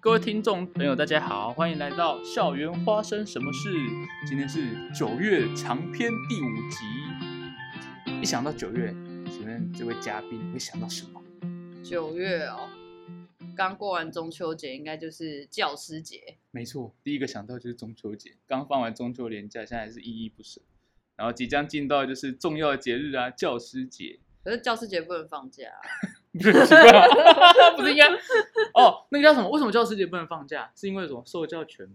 各位听众朋友，大家好，欢迎来到《校园发生什么事》。今天是九月长篇第五集。一想到九月，请问这位嘉宾会想到什么？九月哦，刚过完中秋节，应该就是教师节。没错，第一个想到就是中秋节。刚放完中秋连假，现在还是依依不舍。然后即将进到就是重要的节日啊，教师节。可是教师节不能放假、啊，不是奇怪吗不是应该？哦，那个叫什么？为什么教师节不能放假？是因为什么？受教权？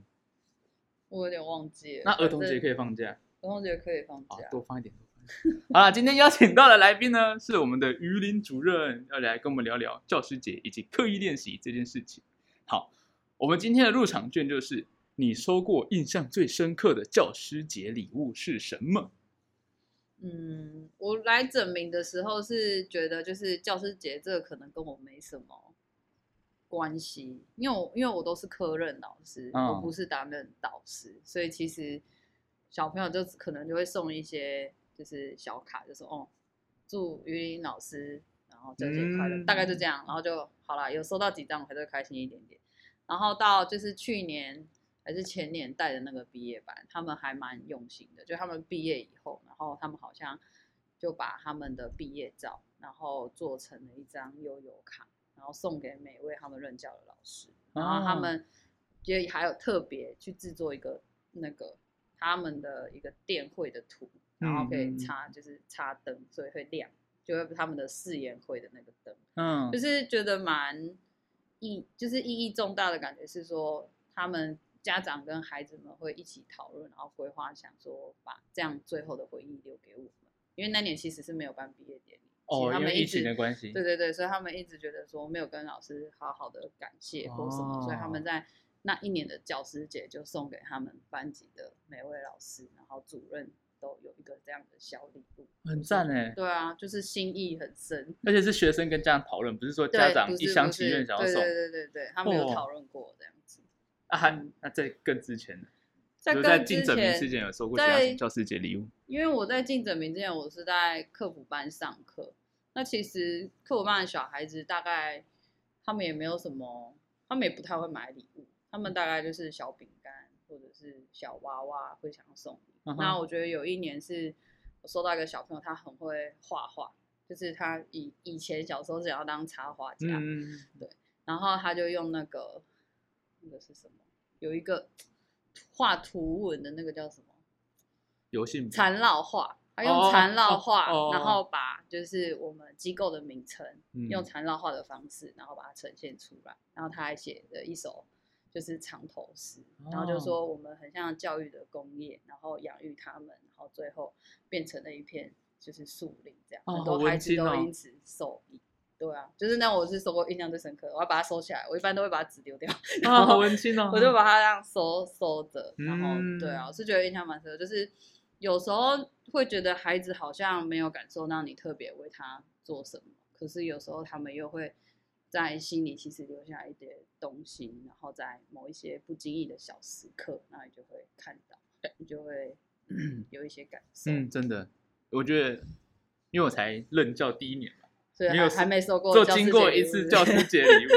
我有点忘记了。那儿童节可以，放假？儿童节可以放假，。多放一点。多放一点好了，今天邀请到的来宾呢，是我们的于林主任，要来跟我们聊聊教师节以及刻意练习这件事情。好，我们今天的入场券就是你收过印象最深刻的教师节礼物是什么？嗯，我来整名的时候是觉得，就是教师节这个可能跟我没什么关系，因为我因为我都是科任老师，嗯我不是担任导师，所以其实小朋友就可能就会送一些就是小卡，就说哦，祝于林老师，然后教师节快乐，嗯大概就这样，然后就好了，有收到几张我还是会开心一点点。然后到就是去年还是前年带的那个毕业班，他们还蛮用心的，就他们毕业以后，然后他们好像就把他们的毕业照，然后做成了一张悠游卡，然后送给每位他们任教的老师，然后他们也还有特别去制作一个那个他们的一个电绘的图，然后可以插就是插灯，所以会亮，就是他们的誓言会的那个灯。嗯。就，是觉得蛮意，就是意义重大的感觉是说，他们家长跟孩子们会一起讨论，然后规划，想说把这样最后的回忆留给我们。因为那年其实是没有办毕业典礼，哦，他们一因为疫情直的关系，对对对，所以他们一直觉得说没有跟老师好好的感谢或什么，所以他们哦在那一年的教师节就送给他们班级的每位老师，然后主任都有一个这样的小礼物，很赞哎。对啊，就是心意很深。而且是学生跟家长讨论，不是说家长一厢情愿想要送对对对对，他们有哦讨论过这样子。啊。还那在更之前呢，在更之进整名之前，有收过教师节礼物？因为我在进整名之前，我是在客服班上课。那其实客服班的小孩子大概他们也没有什么，他们也不太会买礼物，他们大概就是小饼干或者是小娃娃会想要送那我觉得有一年是我收到一个小朋友，他很会画画，就是他以以前小时候是想要当插画家，嗯，对然后他就用那个那个是什么？有一个画图文的那个叫什么？游戏缠绕画，他哦用缠绕画，哦哦然后把就是我们机构的名称、嗯用缠绕画的方式，然后把它呈现出来。然后他还写了一首就是长头诗，然后就哦说我们很像教育的工业，然后养育他们，然后最后变成了一片就是树林这样，哦很多孩子都因此受益。对啊，就是那我是收过印象最深刻的，我要把它收起来。我一般都会把纸丢掉，然啊，好后文青哦。我就把它这样收收着，然后、嗯对啊，我是觉得印象蛮深刻，就是有时候会觉得孩子好像没有感受到你特别为他做什么，可是有时候他们又会在心里其实留下一点东西，然后在某一些不经意的小时刻，那你就会看到，你就会 有一些感受。嗯，真的，我觉得，因为我才任教第一年嘛，所以没有还还没收过就经过一次教师节礼物，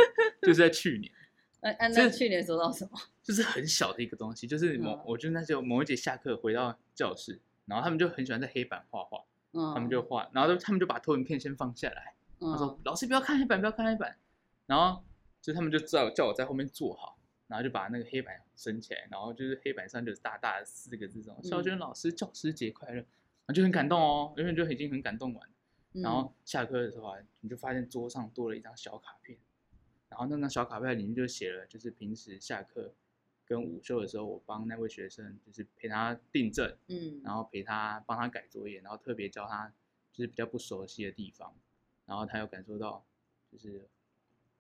就是在去年，那那去年收到什么？就是很小的一个东西，就是某嗯，我就那时候某一节下课回到教室，然后他们就很喜欢在黑板画画，嗯，他们就画，然后就他们就把投影片先放下来，他说嗯。老师不要看黑板，不要看黑板，然后就他们就知道叫我在后面坐好，然后就把那个黑板升起来，然后就是黑板上就是大大的四个字这种“嗯。肖娟老师教师节快乐”，然后就很感动哦，因为就已经很感动完了。嗯然后下课的时候啊，你就发现桌上多了一张小卡片，然后那张小卡片里面就写了，就是平时下课跟午休的时候，我帮那位学生就是陪他订正，嗯，然后陪他帮他改作业，然后特别教他就是比较不熟悉的地方，然后他有感受到就是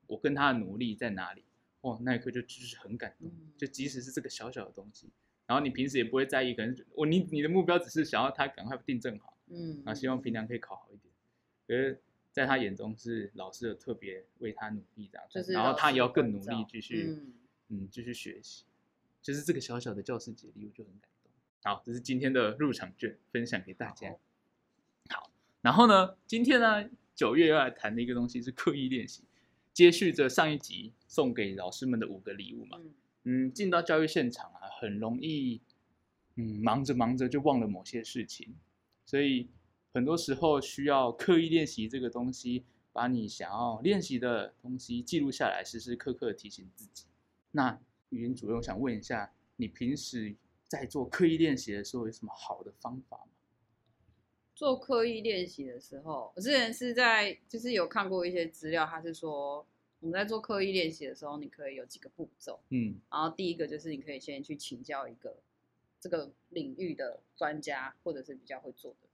我跟他的努力在哪里，哇，那一刻就就是很感动，嗯就即使是这个小小的东西，然后你平时也不会在意，可能我你你的目标只是想要他赶快订正好。嗯，然后，希望平常可以考好一点。可是在他眼中是老师有特别为他努力这样，就是然后他也要更努力继续，嗯嗯，继续学习。就是这个小小的教师节礼物就很感动。好，这是今天的入场券，分享给大家。好，然后呢，今天呢，九月要来谈的一个东西是刻意练习。接续着上一集送给老师们的五个礼物嘛。嗯嗯，进到教育现场啊，很容易，嗯，忙着忙着就忘了某些事情，所以很多时候需要刻意练习这个东西，把你想要练习的东西记录下来，时时刻刻提醒自己。那语音主任，我想问一下，你平时在做刻意练习的时候有什么好的方法吗？做刻意练习的时候，我之前是在就是有看过一些资料，他是说我们在做刻意练习的时候，你可以有几个步骤。嗯然后第一个就是你可以先去请教一个这个领域的专家，或者是比较会做的人。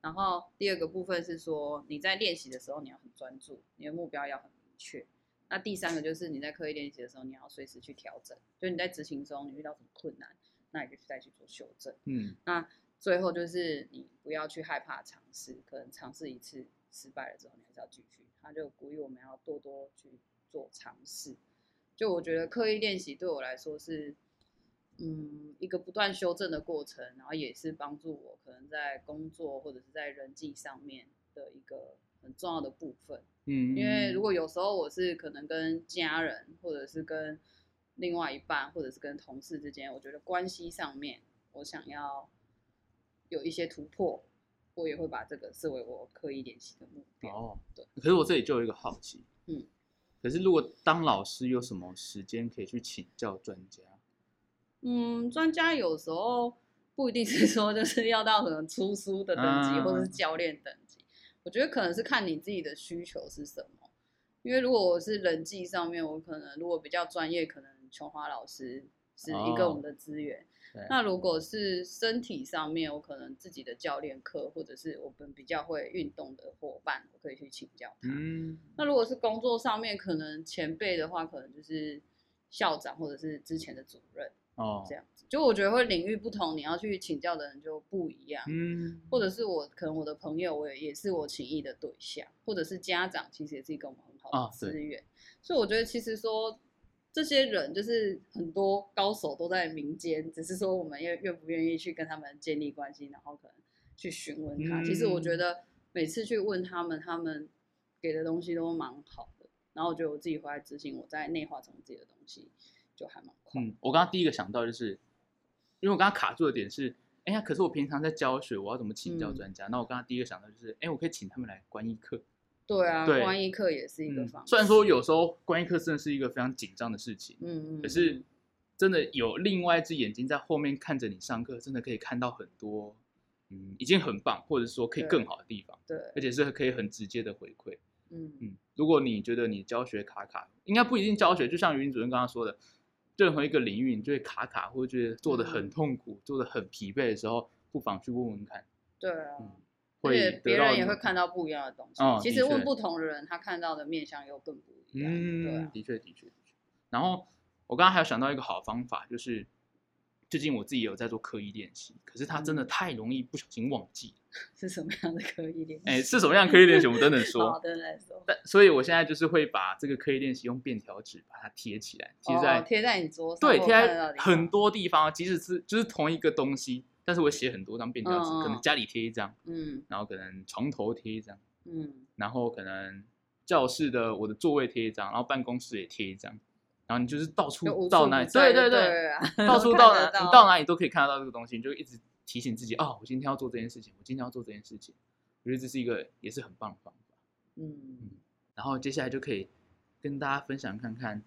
然后第二个部分是说你在练习的时候你要很专注，你的目标要很明确。那第三个就是你在刻意练习的时候，你要随时去调整，就你在执行中你遇到什么困难，那你就再去做修正。嗯那最后就是你不要去害怕尝试，可能尝试一次失败了之后，你还是要继续。他就鼓励我们要多多去做尝试。就我觉得刻意练习对我来说是，嗯，一个不断修正的过程，然后也是帮助我可能在工作或者是在人际上面的一个很重要的部分。嗯，因为如果有时候我是可能跟家人，或者是跟另外一半，或者是跟同事之间，我觉得关系上面，我想要有一些突破，我也会把这个视为我刻意练习的目标。哦，对。可是我这里就有一个好奇，嗯，可是如果当老师有什么时间可以去请教专家？嗯，专家有时候不一定是说就是要到什么出书的等级，嗯或者是教练等级。我觉得可能是看你自己的需求是什么。因为如果我是人际上面，我可能如果比较专业，可能琼华老师是一个哦我们的资源。对那如果是身体上面，我可能自己的教练课，或者是我们比较会运动的伙伴，我可以去请教他。嗯，那如果是工作上面，可能前辈的话，可能就是校长或者是之前的主任哦这，样子。就我觉得会领域不同，你要去请教的人就不一样。嗯，或者是我可能我的朋友，我也也是我请益的对象，或者是家长，其实也是一个我们很好的资源。所以我觉得其实说这些人就是很多高手都在民间，只是说我们愿愿不愿意去跟他们建立关系，然后可能去询问他。其实我觉嗯得每次去问他们，他们给的东西都蛮好的。然后我觉得我自己回来执行，我在内化成自己的东西，就还蛮快。嗯，我刚刚第一个想到就是，因为我刚刚卡住的点是，哎呀，可是我平常在教学，我要怎么请教嗯专家？那我刚刚第一个想到就是，哎，我可以请他们来观一课。对啊，对观一课也是一个嗯方式。虽然说有时候观一课真的是一个非常紧张的事情，嗯，嗯嗯，可是真的有另外一只眼睛在后面看着你上课，真的可以看到很多，嗯，已经很棒，或者是说可以更好的地方，对，而且是可以很直接的回馈。嗯嗯，如果你觉得你教学卡卡，应该不一定教学，就像云主任刚刚说的，任何一个领域你就会卡卡，或者觉得做的很嗯痛苦，做的很疲惫的时候，不妨去问问看，对啊。嗯，而会且别人也会看到不一样的东西。哦其实问不同的人，他看到的面相又更不一样。对嗯，啊，的确的确的确。然后我刚刚还有想到一个好方法，就是最近我自己有在做刻意练习，可是它真的嗯太容易不小心忘记。是什么样的刻意练习？哎，是什么样刻意练习，我们等等好说。的来说，但所以我现在就是会把这个刻意练习用便条纸把它贴起来，贴在哦贴在你桌上，对，贴在很。多地方，即使是就是同一个东西，但是我写很多张便条纸，可能家里贴一张，嗯然后可能床头贴一张，嗯，然后可能教室的我的座位贴一张，然后办公室也贴一张，然后你就是到就处到哪里，对对对，对啊，到处到哪你到哪里都可以看得到这个东西，你就一直提醒自己，哦，我今天要做这件事情，我今天要做这件事情，我觉得这是一个也是很棒的方法。嗯，然后接下来就可以跟大家分享看看，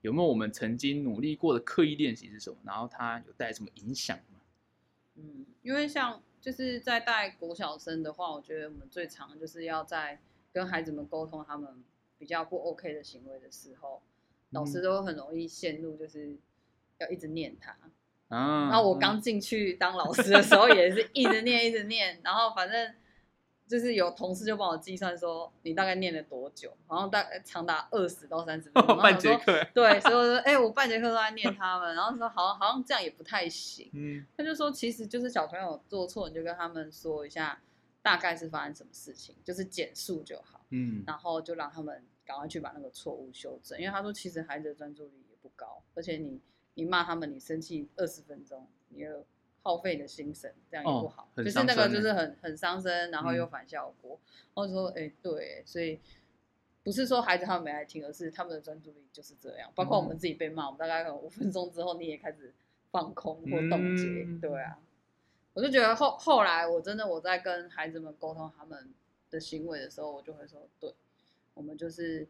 有没有我们曾经努力过的刻意练习是什么，然后它有带来什么影响吗？嗯，因为像就是在带国小生的话，我觉得我们最常就是要在跟孩子们沟通他们比较不 OK 的行为的时候，老师嗯都很容易陷入就是要一直念他。啊，然后我刚进去当老师的时候，也是一直念一直念，然后反正就是有同事就帮我计算说你大概念了多久，好像大概长达二十到三十分钟，然后半节课，对，所以我说哎、我半节课都在念他们，然后说好像好像这样也不太行，嗯他就说其实就是小朋友做错，你就跟他们说一下大概是发生什么事情，就是简述就好。嗯然后就让他们赶快去把那个错误修正，因为他说其实孩子的专注力也不高，而且你你骂他们，你生气二十分钟，你又耗费你的心神，这样也不好，哦就是那个就是很很伤身，然后又嗯反效果。然后就说哎、对，所以不是说孩子他们没爱听，而是他们的专注力就是这样。包括我们自己被骂，我们大概可能五分钟之后，你也开始放空或冻结，嗯对啊。我就觉得后后来我真的我在跟孩子们沟通他们的行为的时候，我就会说，对，我们就是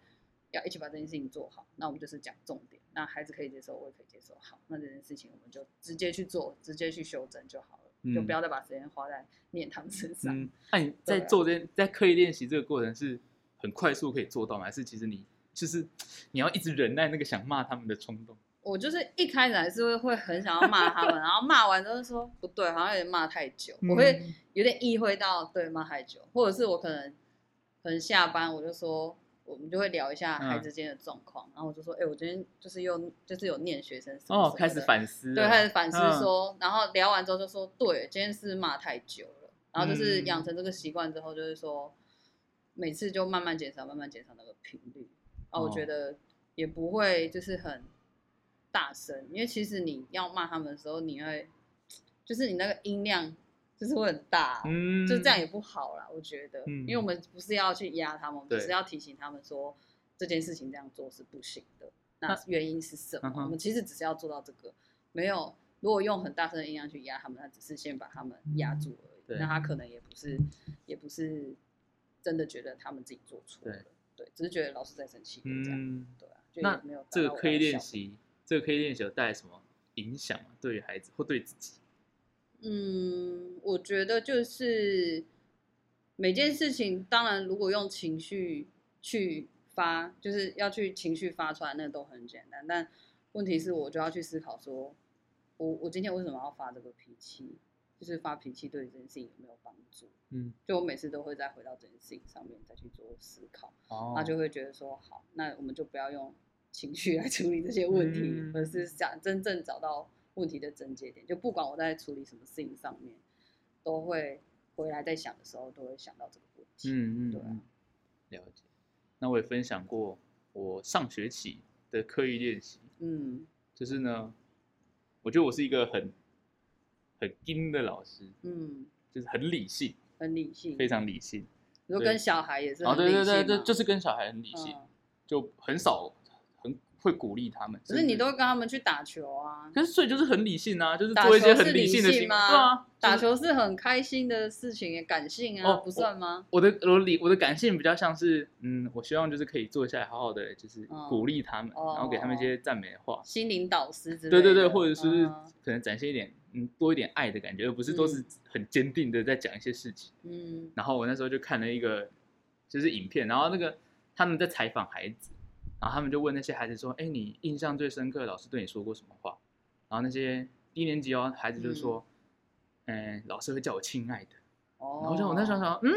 要一起把这件事情做好。那我们就是讲重点，那孩子可以接受，我也可以接受。好，那这件事情我们就直接去做，直接去修正就好了，就嗯不要再把时间花在念他们身上。嗯，那你在做这件在刻意练习这个过程是很快速可以做到吗？还是其实你就是你要一直忍耐那个想骂他们的冲动？我就是一开始还是会会很想要骂他们，然后骂完之后说不对，好像有点骂太久，我会嗯有点意会到对骂太久，或者是我可能可能下班我就说，我们就会聊一下嗯。孩子间的状况，然后我就说，哎、我今天就是又就是有念学生什么哦，开始反思，对，开始反思嗯。说，然后聊完之后就说，对，今天是骂太久了，然后就是嗯。养成这个习惯之后，就是说每次就慢慢减少，慢慢减少那个频率，啊，我觉哦。得也不会就是很大声，因为其实你要骂他们的时候，你会就是你那个音量就是会很大，嗯，就这样也不好啦，我觉得，嗯因为我们不是要去压他们，我们只是要提醒他们说这件事情这样做是不行的，那那原因是什么？我们其实只是要做到这个，没有如果用很大声的音量去压他们，那只是先把他们压住而已，对那他可能也不是也不是真的觉得他们自己做错了，对，只是觉得老师在生气，这样，嗯，对啊，就那也没有达这个刻意到我要的效果练习，这个刻意练习有带来什么影响吗？对于孩子或对自己？嗯，我觉得就是每件事情，当然如果用情绪去发，就是要去情绪发出来，那都很简单。但问题是，我就要去思考说，我我今天为什么要发这个脾气？就是发脾气对这件事情有没有帮助？嗯，就我每次都会再回到这件事情上面再去做思考，哦那就会觉得说，好，那我们就不要用情绪来处理这些问题，嗯而是想真正找到问题的症结点。就不管我在处理什么事情上面，都会回来在想的时候，都会想到这个问题。嗯嗯嗯，了解。那我也分享过我上学期的刻意练习，嗯就是呢，我觉得我是一个很很硬的老师，嗯，就是很理性，很理性，非常理性。你说跟小孩也是哦，很理性对对对对，吗就是跟小孩很理性，嗯就很少很会鼓励他们。可是你都会跟他们去打球啊，可是所以就是很理性啊，就是打做一些球是理很性的行为，对啊，打球是很开心的事情耶，感性啊，哦不算吗？我的我的理我的感性比较像是，嗯，我希望就是可以坐下来好好的，就是嗯鼓励他们，哦然后给他们一些赞美的话，心灵导师之类的，对对对，或者是嗯可能展现一点嗯多一点爱的感觉，而不是都是很坚定的在讲一些事情。嗯然后我那时候就看了一个就是影片，然后那个他们在采访孩子，然后他们就问那些孩子说：“哎，你印象最深刻的老师对你说过什么话？”然后那些低年级哦孩子就说：“嗯，老师会叫我亲爱的。”哦，然后就我那时候想，嗯，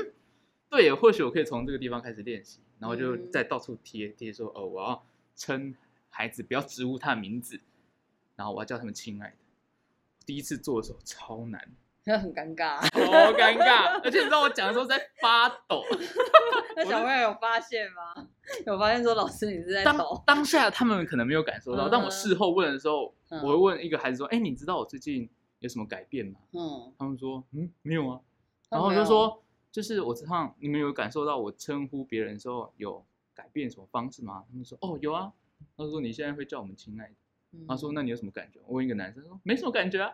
对耶，或许我可以从这个地方开始练习，然后就嗯再到处贴贴说，哦，我要称孩子，不要直呼他的名字，然后我要叫他们亲爱的。第一次做的时候超难，那 很尴尬。好尴尬，而且你知道我讲的时候在发抖。那小朋友有发现吗？有发现说老师你是在当？当下他们可能没有感受到，嗯但我事后问的时候，嗯我会问一个孩子说，哎，你知道我最近有什么改变吗？嗯，他们说，嗯，没有啊。然后我就说，就是我这趟你们有感受到我称呼别人的时候有改变什么方式吗？他们说，哦，有啊。他说你现在会叫我们亲爱的。嗯他说那你有什么感觉？我问一个男生说没什么感觉啊。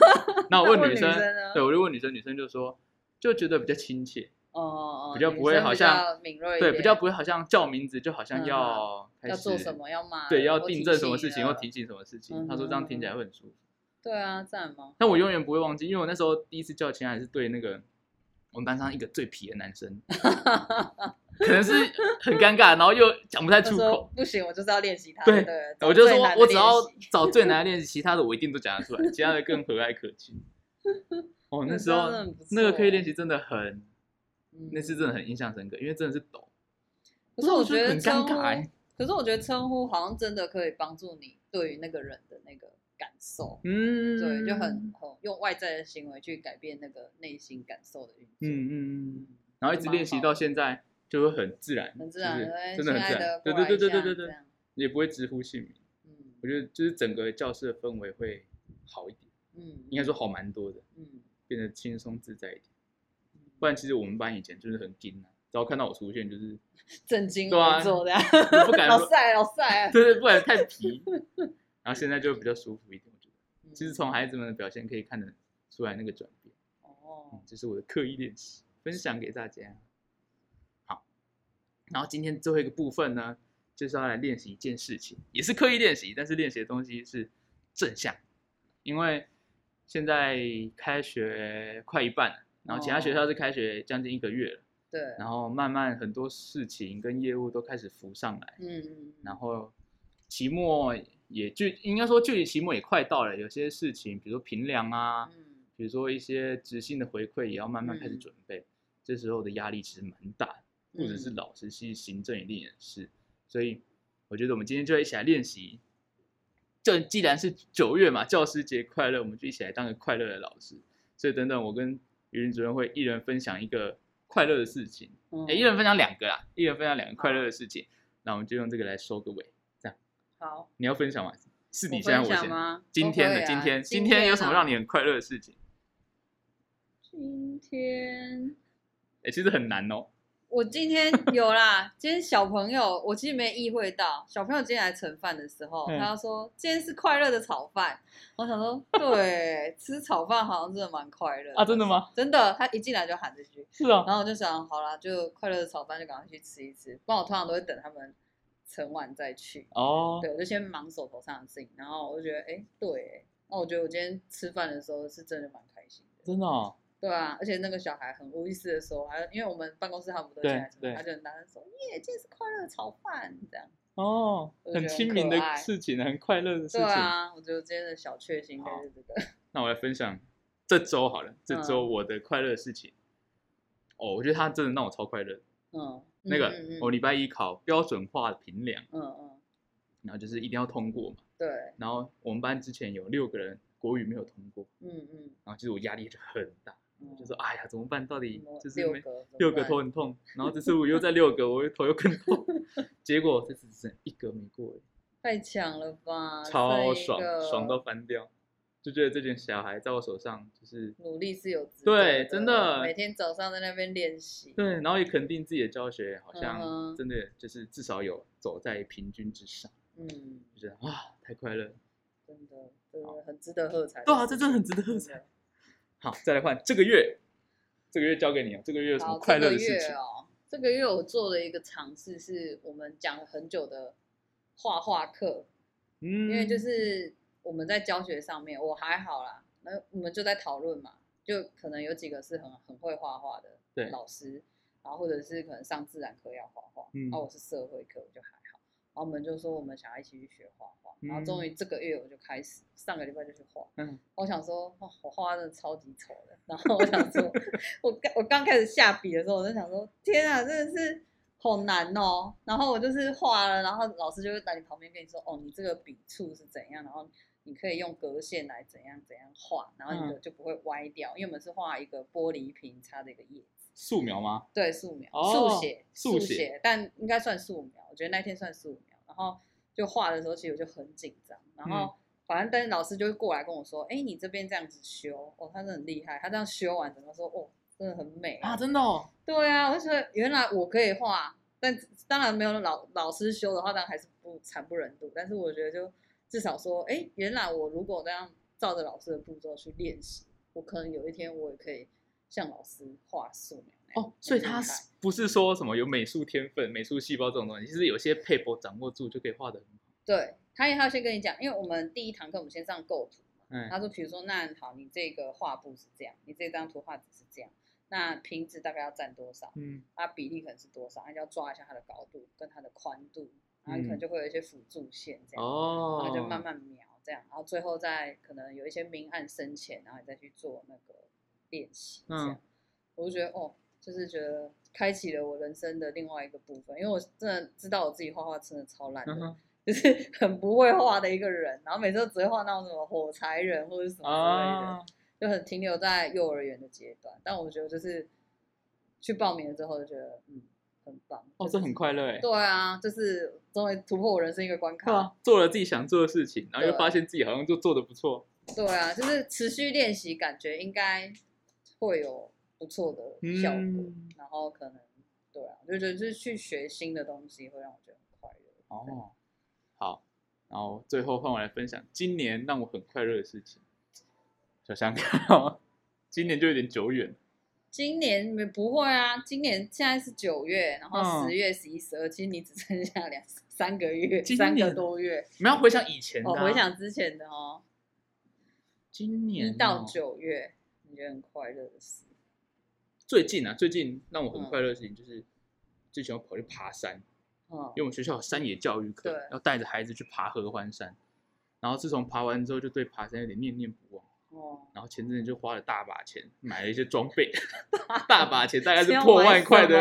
那我问女生，对我就问女生，女生就说就觉得比较亲切，哦哦，哦比较不会好像敏锐对，比较不会好像叫名字就好像嗯要要做什，么要骂，对，要订正什么事情要提醒什么事情。嗯他说这样听起来会很舒服。对啊，赞吗？但我永远不会忘记，因为我那时候第一次叫亲爱是对那个我们班上一个最皮的男生，可能是很尴尬，然后又讲不太出口。不行，我就是要练习他。对对，我就说我只要找最难的练习，其他的我一定都讲得出来，其他的更和蔼可亲。哦，那时候那个错刻意练习真的很，嗯那次真的很印象深刻，因为真的是抖。可是我觉得称呼尬欸，可是我觉得称呼好像真的可以帮助你对于那个人的那个感受，嗯，对，就很很用外在的行为去改变那个内心感受的运作。嗯嗯嗯，然后一直练习到现在就会很自然，很自然，就是对真的很自然对对对对对对对，也不会直呼姓名。嗯我觉得就是整个教室的氛围会好一点，嗯，应该说好蛮多的，嗯，变得轻松自在一点。嗯不然其实我们班以前就是很紧啊，只要看到我出现，就是 震惊对啊不敢 说老晒老晒。对对，不敢太皮。然后现在就比较舒服一点，我觉得。嗯其实从孩子们的表现可以看得出来那个转变。嗯哦，，这是我的刻意练习，分享给大家。好，然后今天最后一个部分呢，就是要来练习一件事情，也是刻意练习，但是练习的东西是正向，因为现在开学快一半了，然后其他学校是开学将近一个月了，对，然后慢慢很多事情跟业务都开始浮上来，嗯嗯，然后期末也就应该说距离期末也快到了，有些事情比如说评量啊，嗯比如说一些执行的回馈，也要慢慢开始嗯准备。这时候的压力其实蛮大的，不只是嗯老师，其实行政一定也是。所以我觉得我们今天就一起来练习。这既然是九月嘛，教师节快乐，我们就一起来当个快乐的老师。所以等等，我跟语文主任会一人分享一个快乐的事情，嗯哎、一人分享两个啦，一人分享两个快乐的事情。那我们就用这个来收个尾。这样好，你要分享吗？是你我先，我先？吗？今天的今天，今今天有什么啊让你很快乐的事情？今天哎、其实很难哦。我今天有啦，今天小朋友我其实没意会到，小朋友今天来盛饭的时候，嗯他就说今天是快乐的炒饭。我想说，对，吃炒饭好像真的蛮快乐啊真的吗？真的，他一进来就喊这句，是啊，然后我就想，好啦，就快乐的炒饭就赶快去吃一吃，不然我通常都会等他们盛完再去。哦，对，我就先忙手头上的事情，然后我就觉得，哎，对，那我觉得我今天吃饭的时候是真的蛮开心的。真的哦，对啊，而且那个小孩很无意识的说，还因为我们办公室他们都对进来他就很大声说，耶，今天是快乐的炒饭，这样。哦，很亲民的事情，很快乐的事情。对啊，我觉得今天的小确幸好就是这个。那我来分享这周好了，这周嗯我的快乐事情。哦，我觉得他真的让我超快乐。嗯，那个我礼拜一考标准化的评量，嗯嗯，然后就是一定要通过嘛。对，然后我们班之前有六个人国语没有通过，嗯嗯然后其实我压力就很大，嗯，就说哎呀怎么办？到底就是没六个六个头很痛，然后这次我又在六个，我头又更痛。结果这次只剩一个没过。太强了吧，超爽，爽到翻掉，就觉得这群小孩在我手上就是努力是有值对真的每天早上在那边练习。对，然后也肯定自己的教学，好嗯像真的就是至少有走在平均之上，嗯，就觉得啊太快乐。真的，真的很值得喝彩。对啊这真的很值得喝彩 好，再来换这个月，这个月交给你啊，这个月有什么好，快乐的事情？哦，这个月我做了一个尝试，是我们讲了很久的画画课，嗯，因为就是我们在教学上面，我还好啦，那我们就在讨论嘛，就可能有几个是很很会画画的对。老师，然后或者是可能上自然课要画画，嗯。然后我是社会课，我就还后我们就说我们想要一起去学画画，然后终于这个月我就开始，上个礼拜就去画，嗯我想说，哇，我画真的超级丑的。然后我想说，我刚我刚开始下笔的时候，我就想说，天啊，真的是好难哦。然后我就是画了，然后老师就会在你旁边跟你说，哦，你这个笔触是怎样，然后你可以用格线来怎样怎样画，然后你的就不会歪掉。因为我们是画一个玻璃瓶插的一个叶子，素描吗？对，素描、哦速写、速写写但应该算素描。我觉得那天算素描。然后就画的时候，其实我就很紧张，然后。嗯反正，但是老师就会过来跟我说：“哎，你这边这样子修，哦，他真的很厉害。他这样修完，整个说，哦，真的很美啊，真的哦，对啊，我就觉得原来我可以画，但当然没有老老师修的话，当然还是不惨不忍睹。但是我觉得就至少说，哎，原来我如果这样照着老师的步骤去练习，我可能有一天我也可以像老师画素描。哦，所以他是不是说什么有美术天分、美术细胞这种东西，其实有些配博掌握住就可以画的很好。对，他也要先跟你讲，因为我们第一堂课我们先上构图嘛。嗯他说，比如说，那好，你这个画布是这样，你这张图画纸是这样，那瓶子大概要占多少？嗯它比例可能是多少？那就要抓一下它的高度跟它的宽度，然后你可能嗯就会有一些辅助线这样，哦，然后就慢慢描这样，然后最后再可能有一些明暗深浅，然后你再去做那个练习。嗯我就觉得哦，就是觉得开启了我人生的另外一个部分，因为我真的知道我自己画画真的超烂的，嗯就是 很不会画的一个人，然后每次都只会画那种什么火柴人或者什么之类的，啊，就很停留在幼儿园的阶段。但我觉得就是去报名了之后，就觉得嗯很棒。哦，就是这很快乐哎。对啊，就是终于突破我人生一个关卡。啊，做了自己想做的事情，然后又发现自己好像就做的不错。对啊，就是持续练习，感觉应该会有不错的效果。嗯然后可能对啊，就觉得就是去学新的东西会让我觉得很快乐。哦，好，然后最后换我来分享今年让我很快乐的事情。小香看哦，今年就有点久远，今年没不会啊，今年现在是九月，然后嗯十月、十一、十二，其实你只剩下两三个月，三个多月。我们要回想以前的、回想之前的哦，今年一到哦九月，你觉很快乐的事？最近啊，最近让我很嗯。快乐的事情就是，之前我跑去爬山，嗯。因为我们学校有山野教育课，要带着孩子去爬合欢山。然后自从爬完之后，就对爬山有点念念不忘。哦，然后前阵子就花了大把钱买了一些装备，大把钱大概是破买万块的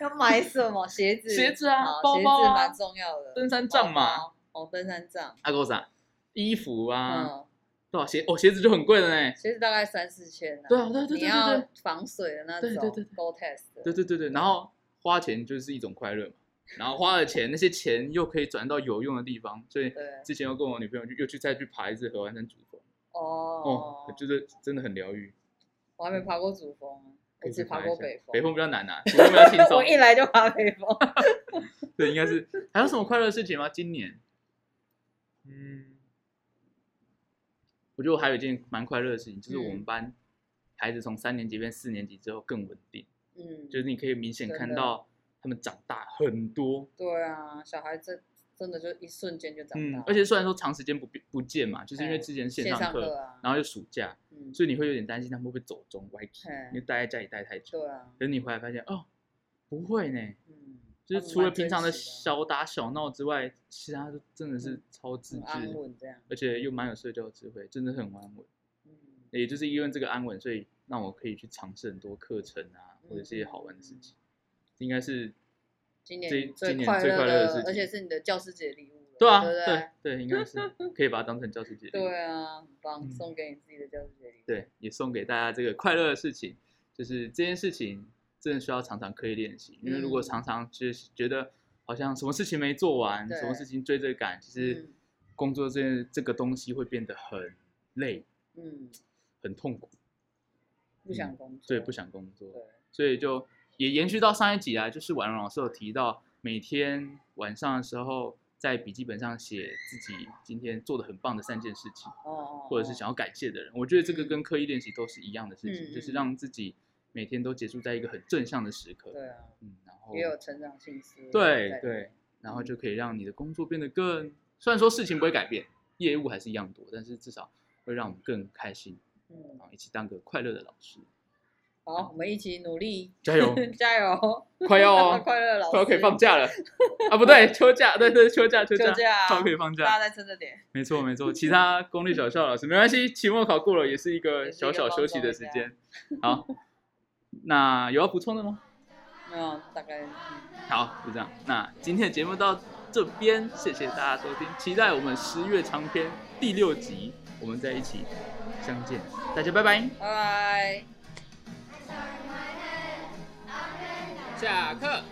要买什么？鞋子？鞋子啊包包蛮重要的。登山杖嘛。哦，登山杖，阿狗啥衣服啊，嗯，多少鞋哦鞋子就很贵了呢。鞋子大概三四千啊。对啊对对对对你要防水的那种对对对对 Go Test 的。对对对对，然后花钱就是一种快乐嘛。然后花了钱，那些钱又可以转到有用的地方，所以对之前又跟我女朋友去又去再去爬一次合欢山主峰，哦哦，就是真的很疗愈。我还没爬过主峰啊，我只爬过北峰。北峰比较难啊，主峰比较轻松我。一来就爬北峰。对，应该是还有什么快乐的事情吗？今年，嗯，我觉得我还有一件蛮快乐的事情，就是我们嗯班孩子从三年级变四年级之后更稳定，嗯，就是你可以明显看到他们长大很多。对啊，小孩子真的就一瞬间就长大而且虽然说长时间不不见嘛，就是因为哎之前线线上课，然后又暑假，嗯，所以你会有点担心他们会不会走中歪题，哎因为待在家里待太久。对啊，等你回来发现，哦，不会呢，嗯，就是除了平常的小打小闹之外，其他都真的是超自很安制，稳这样，而且又蛮有社交智慧，真的很安稳。嗯，也就是因为这个安稳，所以让我可以去尝试很多课程啊，或者是一些好玩的事情。应该是今年今年最快乐的事情而且是你的教师节礼物，对啊，对对对，应该是 可以把它当成教师节礼物。对啊，很棒，嗯送给你自己的教师节礼物，对，也送给大家这个快乐的事情，就是这件事情真的需要常常刻意练习，因为如果嗯。常常就是觉得好像什么事情没做完，什么事情追着赶，其实嗯。工作这件这个东西会变得很累、嗯，很痛苦，不想工作，所以不想工作。对，所以就也延续到上一集啊，就是婉容老师有提到，每天晚上的时候在笔记本上写自己今天做的很棒的三件事情，哦哦，或者是想要感谢的人。我觉得这个嗯。跟刻意练习都是一样的事情，嗯就是嗯。让自己每天都结束在一个很正向的时刻。对啊，嗯，然后也有成长性思维，对对，然后就可以让你的工作变得更，虽然说事情不会改变，业务还是一样多，但是至少会让我们更开心，嗯然，后一起当个快乐的老师。好，我们一起努力，加油 加油，快要哦快乐老师，快要可以放假了啊！不对，秋假，对对，秋假，秋假，休假，快可以放假。大家再撑着点，没错没错，其他公立小校老师没关系，期末考过了也是一个小小休息的时间。好，那有要补充的吗？没有，大概嗯好，就这样。那今天的节目到这边，谢谢大家收听，期待我们十月长篇第六集，我们再一起相见，大家拜拜，拜拜。下课。